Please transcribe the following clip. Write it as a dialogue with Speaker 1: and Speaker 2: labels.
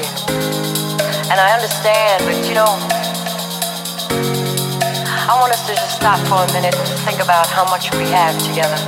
Speaker 1: You. And I understand, but you know, I want us to just stop for a minute and think about how much we have together.